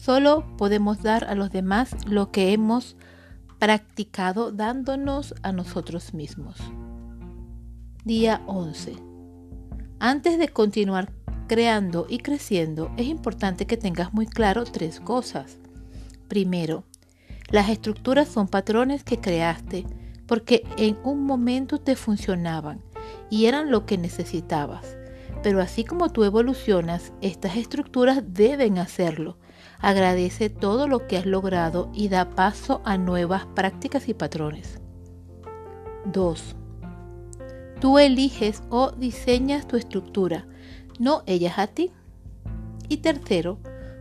Solo podemos dar a los demás lo que hemos practicado dándonos a nosotros mismos. Día 11. Antes de continuar creando y creciendo, es importante que tengas muy claro tres cosas. Primero, las estructuras son patrones que creaste porque en un momento te funcionaban y eran lo que necesitabas. Pero así como tú evolucionas, estas estructuras deben hacerlo. Agradece todo lo que has logrado y da paso a nuevas prácticas y patrones. 2. Tú eliges o diseñas tu estructura, no ellas a ti. Y tercero,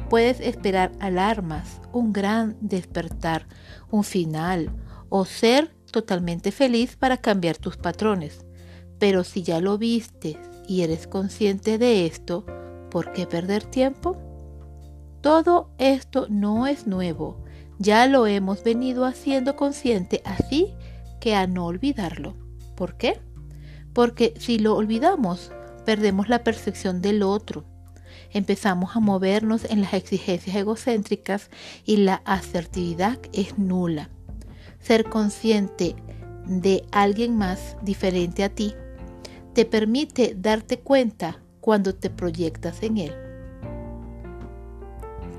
puedes esperar alarmas, un gran despertar, un final o ser totalmente feliz para cambiar tus patrones. Pero si ya lo viste y eres consciente de esto, ¿por qué perder tiempo? Todo esto no es nuevo, ya lo hemos venido haciendo consciente, así que a no olvidarlo. ¿Por qué? Porque si lo olvidamos, perdemos la percepción del otro. Empezamos a movernos en las exigencias egocéntricas y la asertividad es nula. Ser consciente de alguien más diferente a ti te permite darte cuenta cuando te proyectas en él.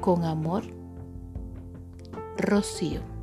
Con amor, Rocío.